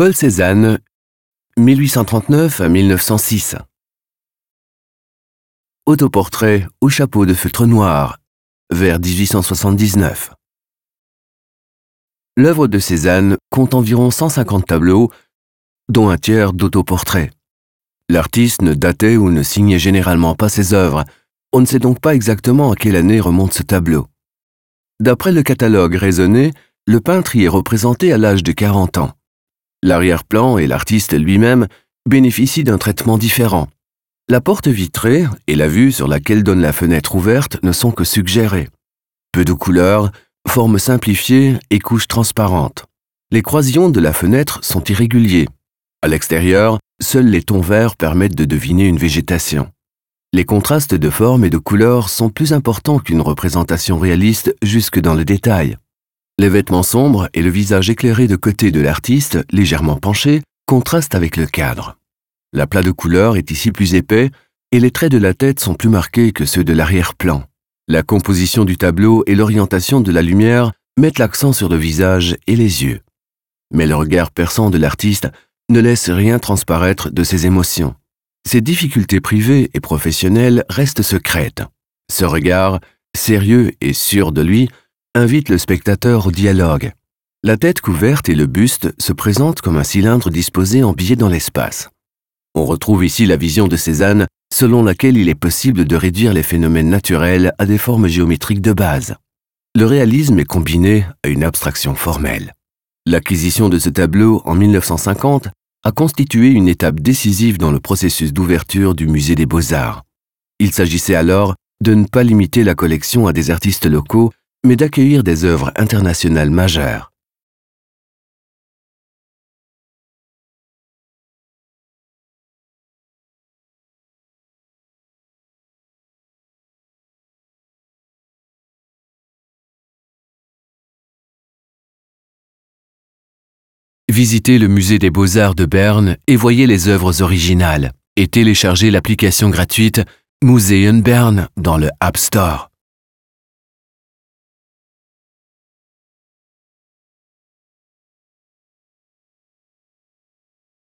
Paul Cézanne, 1839 à 1906. Autoportrait au chapeau de feutre noir, vers 1879. L'œuvre de Cézanne compte environ 150 tableaux, dont un tiers d'autoportraits. L'artiste ne datait ou ne signait généralement pas ses œuvres. On ne sait donc pas exactement à quelle année remonte ce tableau. D'après le catalogue raisonné, le peintre y est représenté à l'âge de 40 ans. L'arrière-plan et l'artiste lui-même bénéficient d'un traitement différent. La porte vitrée et la vue sur laquelle donne la fenêtre ouverte ne sont que suggérées. Peu de couleurs, formes simplifiées et couches transparentes. Les croisillons de la fenêtre sont irréguliers. À l'extérieur, seuls les tons verts permettent de deviner une végétation. Les contrastes de formes et de couleurs sont plus importants qu'une représentation réaliste jusque dans le détail. Les vêtements sombres et le visage éclairé de côté de l'artiste, légèrement penché, contrastent avec le cadre. L'aplat de couleur est ici plus épais et les traits de la tête sont plus marqués que ceux de l'arrière-plan. La composition du tableau et l'orientation de la lumière mettent l'accent sur le visage et les yeux. Mais le regard perçant de l'artiste ne laisse rien transparaître de ses émotions. Ses difficultés privées et professionnelles restent secrètes. Ce regard, sérieux et sûr de lui, invite le spectateur au dialogue. La tête couverte et le buste se présentent comme un cylindre disposé en biais dans l'espace. On retrouve ici la vision de Cézanne selon laquelle il est possible de réduire les phénomènes naturels à des formes géométriques de base. Le réalisme est combiné à une abstraction formelle. L'acquisition de ce tableau en 1950 a constitué une étape décisive dans le processus d'ouverture du musée des beaux-arts. Il s'agissait alors de ne pas limiter la collection à des artistes locaux, mais d'accueillir des œuvres internationales majeures. Visitez le musée des beaux-arts de Berne et voyez les œuvres originales et téléchargez l'application gratuite Museum Bern dans le App Store.